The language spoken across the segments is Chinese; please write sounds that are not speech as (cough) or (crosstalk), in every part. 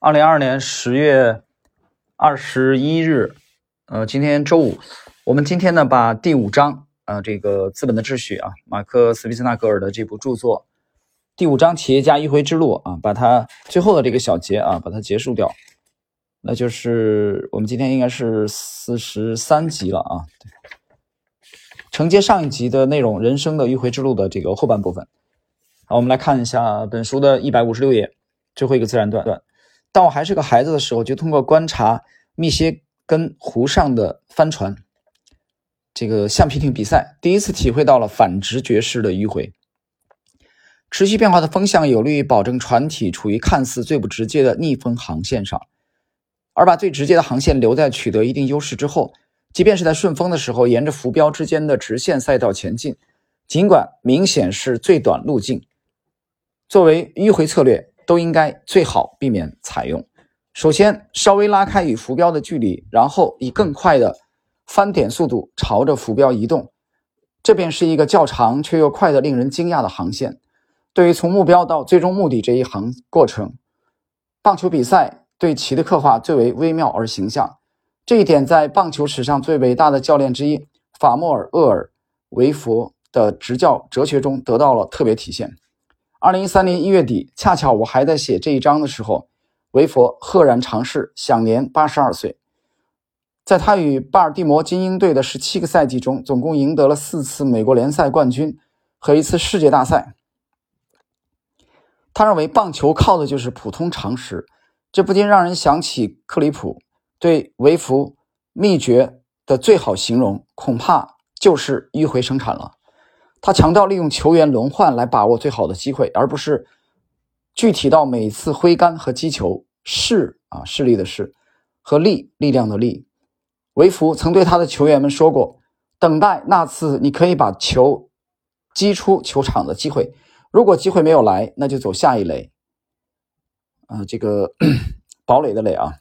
二零二二年十月二十一日，呃，今天周五，我们今天呢把第五章啊，这个《资本的秩序》啊，马克·斯皮斯纳格尔的这部著作，第五章企业家迂回之路啊，把它最后的这个小节啊，把它结束掉，那就是我们今天应该是四十三集了啊，承接上一集的内容，人生的迂回之路的这个后半部分。好，我们来看一下本书的一百五十六页最后一个自然段。当我还是个孩子的时候，就通过观察密歇根湖上的帆船，这个橡皮艇比赛，第一次体会到了反直觉式的迂回。持续变化的风向有利于保证船体处于看似最不直接的逆风航线上，而把最直接的航线留在取得一定优势之后，即便是在顺风的时候，沿着浮标之间的直线赛道前进，尽管明显是最短路径，作为迂回策略。都应该最好避免采用。首先，稍微拉开与浮标的距离，然后以更快的翻点速度朝着浮标移动，这便是一个较长却又快的令人惊讶的航线。对于从目标到最终目的这一行过程，棒球比赛对其的刻画最为微妙而形象。这一点在棒球史上最伟大的教练之一法莫尔·厄尔维佛的执教哲学中得到了特别体现。二零一三年一月底，恰巧我还在写这一章的时候，维佛赫然长逝，享年八十二岁。在他与巴尔的摩精英队的十七个赛季中，总共赢得了四次美国联赛冠军和一次世界大赛。他认为棒球靠的就是普通常识，这不禁让人想起克里普对维弗秘诀的最好形容，恐怕就是迂回生产了。他强调利用球员轮换来把握最好的机会，而不是具体到每次挥杆和击球。势啊，势力的势和力，力量的力。维弗曾对他的球员们说过：“等待那次你可以把球击出球场的机会。如果机会没有来，那就走下一垒。”啊，这个 (clears throat) 堡垒的垒啊，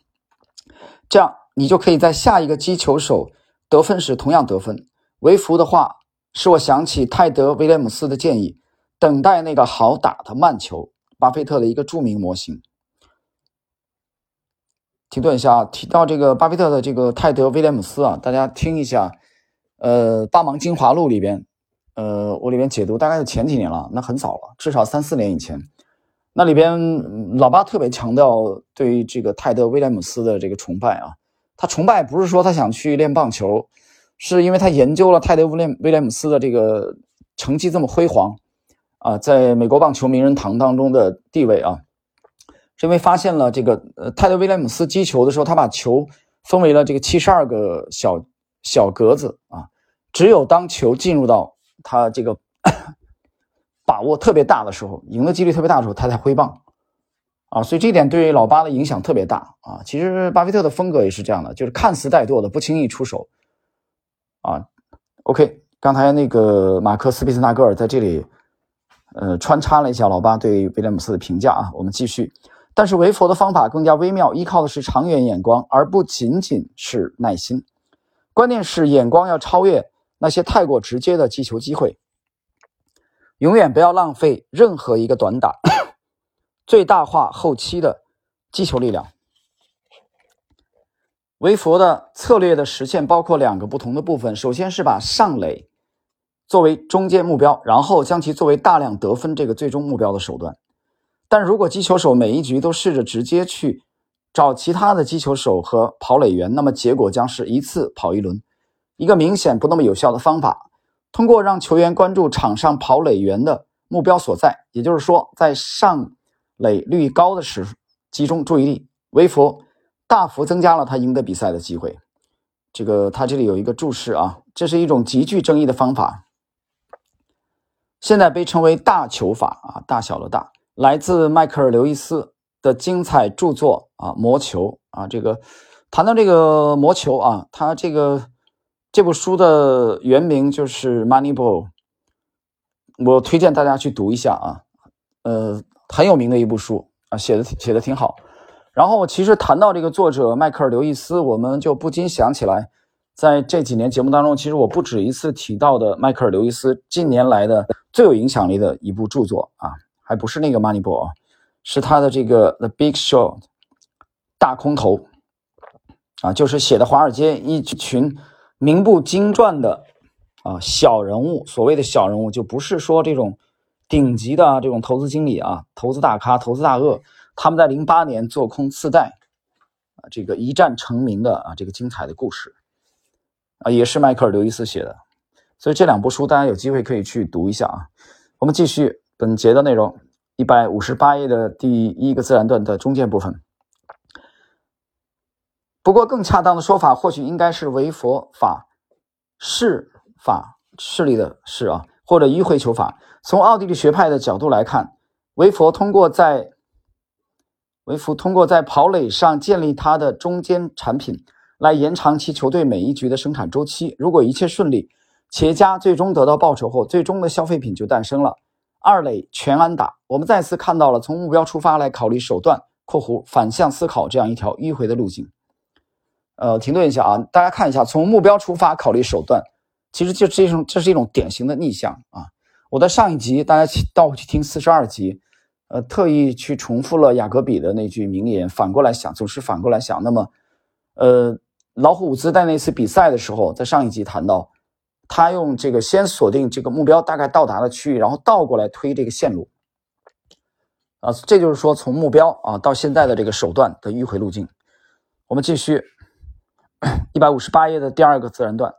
这样你就可以在下一个击球手得分时同样得分。维弗的话。使我想起泰德·威廉姆斯的建议：等待那个好打的慢球。巴菲特的一个著名模型。停顿一下啊，提到这个巴菲特的这个泰德·威廉姆斯啊，大家听一下。呃，《八芒精华录》里边，呃，我里边解读大概是前几年了，那很早了，至少三四年以前。那里边老巴特别强调对于这个泰德·威廉姆斯的这个崇拜啊，他崇拜不是说他想去练棒球。是因为他研究了泰德·威廉威廉姆斯的这个成绩这么辉煌啊，在美国棒球名人堂当中的地位啊，是因为发现了这个呃泰德·威廉姆斯击球的时候，他把球分为了这个七十二个小小格子啊，只有当球进入到他这个把握特别大的时候，赢的几率特别大的时候，他才挥棒啊，所以这一点对于老巴的影响特别大啊。其实巴菲特的风格也是这样的，就是看似怠惰的，不轻易出手。啊，OK，刚才那个马克·斯皮斯纳格尔在这里，呃，穿插了一下老巴对威廉姆斯的评价啊。我们继续，但是维佛的方法更加微妙，依靠的是长远眼光，而不仅仅是耐心。关键是眼光要超越那些太过直接的击球机会，永远不要浪费任何一个短打，(coughs) 最大化后期的击球力量。维佛的策略的实现包括两个不同的部分，首先是把上垒作为中间目标，然后将其作为大量得分这个最终目标的手段。但如果击球手每一局都试着直接去找其他的击球手和跑垒员，那么结果将是一次跑一轮，一个明显不那么有效的方法。通过让球员关注场上跑垒员的目标所在，也就是说，在上垒率高的时集中注意力，维佛。大幅增加了他赢得比赛的机会。这个他这里有一个注释啊，这是一种极具争议的方法，现在被称为大球法啊，大小的大，来自迈克尔·刘易斯的精彩著作啊，魔球啊。这个谈到这个魔球啊，他这个这部书的原名就是《Moneyball》，我推荐大家去读一下啊，呃，很有名的一部书啊，写的写的挺好。然后，其实谈到这个作者迈克尔·刘易斯，我们就不禁想起来，在这几年节目当中，其实我不止一次提到的迈克尔·刘易斯近年来的最有影响力的一部著作啊，还不是那个《Moneyball》，是他的这个《The Big Short》大空头啊，就是写的华尔街一群名不经传的啊小人物，所谓的小人物就不是说这种顶级的这种投资经理啊，投资大咖、投资大鳄，他们在零八年做空次贷啊，这个一战成名的啊这个精彩的故事啊，也是迈克尔·刘易斯写的，所以这两部书大家有机会可以去读一下啊。我们继续本节的内容，一百五十八页的第一个自然段的中间部分。不过，更恰当的说法或许应该是唯佛法是法势力的势啊，或者迂回求法。从奥地利学派的角度来看，唯佛通过在维佛通过在跑垒上建立他的中间产品，来延长其球队每一局的生产周期。如果一切顺利。企业家最终得到报酬后，最终的消费品就诞生了。二垒全安打，我们再次看到了从目标出发来考虑手段（括弧反向思考）这样一条迂回的路径。呃，停顿一下啊，大家看一下，从目标出发考虑手段，其实就是一种这是一种典型的逆向啊。我在上一集大家倒回去听四十二集，呃，特意去重复了雅各比的那句名言：反过来想，总是反过来想。那么，呃，老虎伍兹在那次比赛的时候，在上一集谈到。他用这个先锁定这个目标大概到达的区域，然后倒过来推这个线路，啊，这就是说从目标啊到现在的这个手段的迂回路径。我们继续一百五十八页的第二个自然段，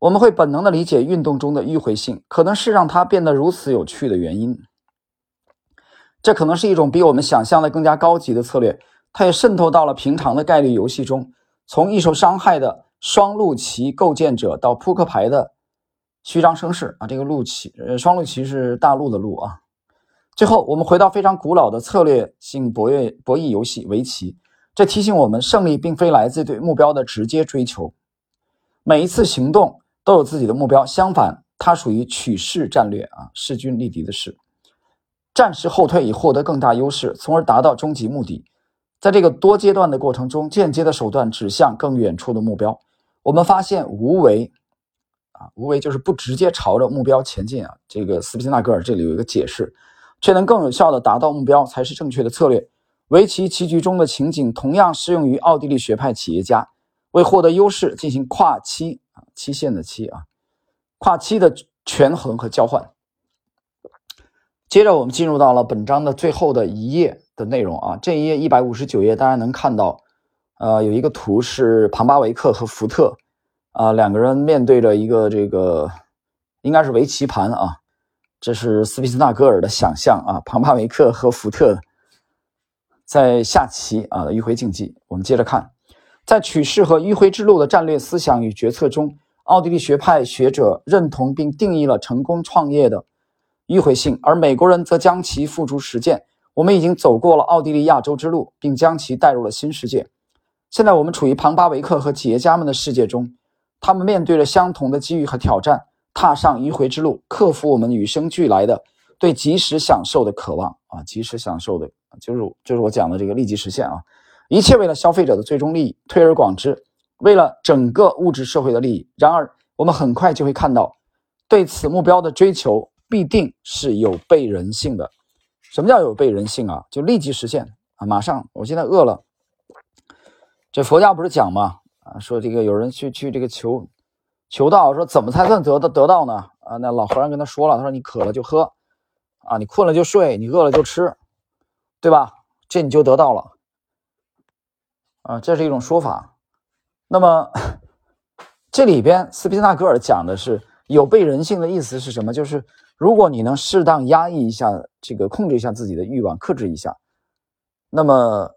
我们会本能的理解运动中的迂回性，可能是让它变得如此有趣的原因。这可能是一种比我们想象的更加高级的策略，它也渗透到了平常的概率游戏中，从易受伤害的。双路棋构建者到扑克牌的虚张声势啊，这个路棋呃，双路棋是大陆的路啊。最后，我们回到非常古老的策略性博弈博弈游戏围棋，这提醒我们，胜利并非来自对目标的直接追求，每一次行动都有自己的目标。相反，它属于取势战略啊，势均力敌的势，暂时后退以获得更大优势，从而达到终极目的。在这个多阶段的过程中，间接的手段指向更远处的目标。我们发现无为，啊，无为就是不直接朝着目标前进啊。这个斯皮纳格尔这里有一个解释，却能更有效的达到目标才是正确的策略。围棋棋局中的情景同样适用于奥地利学派企业家，为获得优势进行跨期啊，期限的期啊，跨期的权衡和交换。接着我们进入到了本章的最后的一页的内容啊，这一页一百五十九页，大家能看到。呃，有一个图是庞巴维克和福特，啊，两个人面对着一个这个应该是围棋盘啊，这是斯皮斯纳格尔的想象啊，庞巴维克和福特在下棋啊迂回竞技。我们接着看，在取势和迂回之路的战略思想与决策中，奥地利学派学者认同并定义了成功创业的迂回性，而美国人则将其付诸实践。我们已经走过了奥地利亚洲之路，并将其带入了新世界。现在我们处于庞巴维克和企业家们的世界中，他们面对着相同的机遇和挑战，踏上迂回之路，克服我们与生俱来的对及时享受的渴望啊！及时享受的，就是就是我讲的这个立即实现啊！一切为了消费者的最终利益，推而广之，为了整个物质社会的利益。然而，我们很快就会看到，对此目标的追求必定是有悖人性的。什么叫有悖人性啊？就立即实现啊！马上，我现在饿了。这佛家不是讲吗？啊，说这个有人去去这个求求道，说怎么才算得到得到呢？啊，那老和尚跟他说了，他说你渴了就喝，啊，你困了就睡，你饿了就吃，对吧？这你就得到了，啊，这是一种说法。那么 (laughs) 这里边斯皮纳格尔讲的是有悖人性的意思是什么？就是如果你能适当压抑一下这个控制一下自己的欲望，克制一下，那么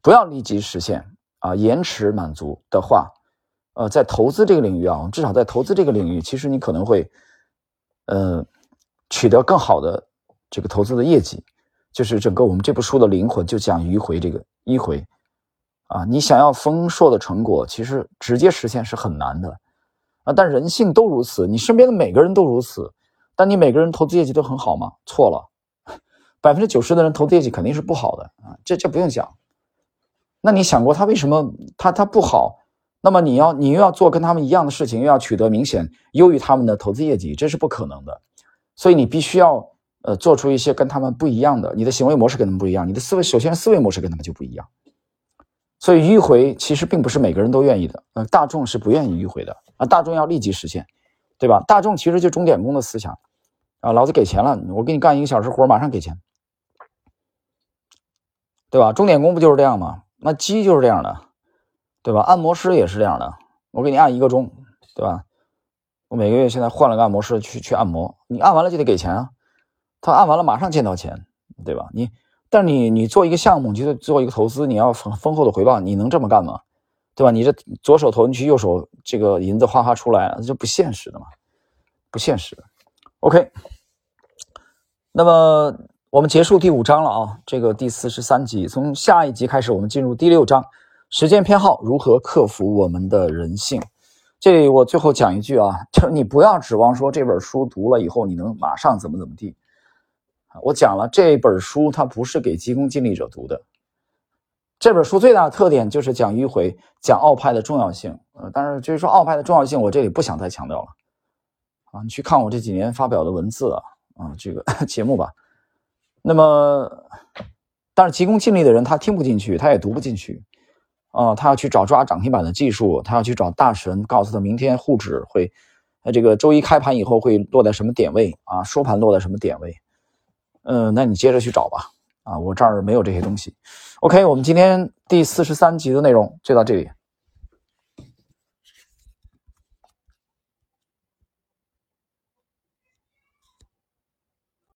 不要立即实现。啊，延迟满足的话，呃，在投资这个领域啊，至少在投资这个领域，其实你可能会，呃，取得更好的这个投资的业绩。就是整个我们这部书的灵魂就讲迂回这个迂回，啊，你想要丰硕的成果，其实直接实现是很难的，啊，但人性都如此，你身边的每个人都如此，但你每个人投资业绩都很好吗？错了，百分之九十的人投资业绩肯定是不好的啊，这这不用讲。那你想过他为什么他他不好？那么你要你又要做跟他们一样的事情，又要取得明显优于他们的投资业绩，这是不可能的。所以你必须要呃做出一些跟他们不一样的，你的行为模式跟他们不一样，你的思维首先思维模式跟他们就不一样。所以迂回其实并不是每个人都愿意的，呃，大众是不愿意迂回的啊，大众要立即实现，对吧？大众其实就钟点工的思想啊，老子给钱了，我给你干一个小时活，马上给钱，对吧？钟点工不就是这样吗？那鸡就是这样的，对吧？按摩师也是这样的，我给你按一个钟，对吧？我每个月现在换了个按摩师去去按摩，你按完了就得给钱啊，他按完了马上见到钱，对吧？你。但你你做一个项目，你就做一个投资，你要丰丰厚的回报，你能这么干吗？对吧？你这左手投进去，右手这个银子哗哗出来，这不现实的嘛，不现实。OK，那么我们结束第五章了啊，这个第四十三集，从下一集开始，我们进入第六章，时间偏好如何克服我们的人性。这里我最后讲一句啊，就是你不要指望说这本书读了以后你能马上怎么怎么地。我讲了这本书，它不是给急功近利者读的。这本书最大的特点就是讲迂回，讲奥派的重要性。呃，但是就是说奥派的重要性，我这里不想再强调了。啊，你去看我这几年发表的文字啊，啊，这个 (laughs) 节目吧。那么，但是急功近利的人他听不进去，他也读不进去。啊，他要去找抓涨停板的技术，他要去找大神告诉他明天沪指会，呃，这个周一开盘以后会落在什么点位啊？收盘落在什么点位？嗯，那你接着去找吧。啊，我这儿没有这些东西。OK，我们今天第四十三集的内容就到这里。